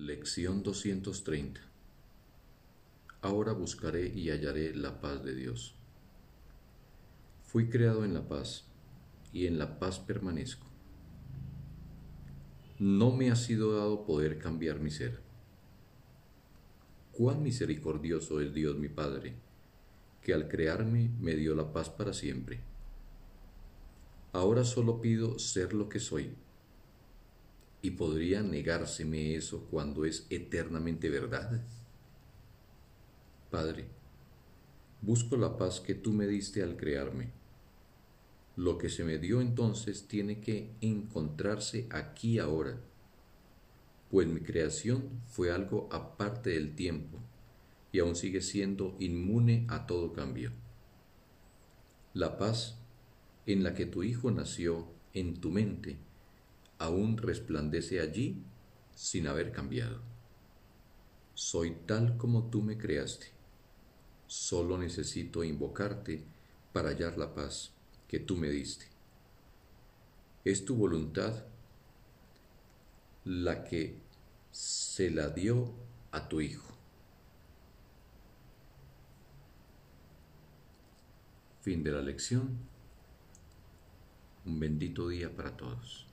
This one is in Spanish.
Lección 230 Ahora buscaré y hallaré la paz de Dios. Fui creado en la paz y en la paz permanezco. No me ha sido dado poder cambiar mi ser. Cuán misericordioso es Dios mi Padre, que al crearme me dio la paz para siempre. Ahora solo pido ser lo que soy. ¿Y podría negárseme eso cuando es eternamente verdad? Padre, busco la paz que tú me diste al crearme. Lo que se me dio entonces tiene que encontrarse aquí ahora, pues mi creación fue algo aparte del tiempo y aún sigue siendo inmune a todo cambio. La paz en la que tu Hijo nació en tu mente aún resplandece allí sin haber cambiado. Soy tal como tú me creaste Solo necesito invocarte para hallar la paz que tú me diste. Es tu voluntad la que se la dio a tu Hijo. Fin de la lección. Un bendito día para todos.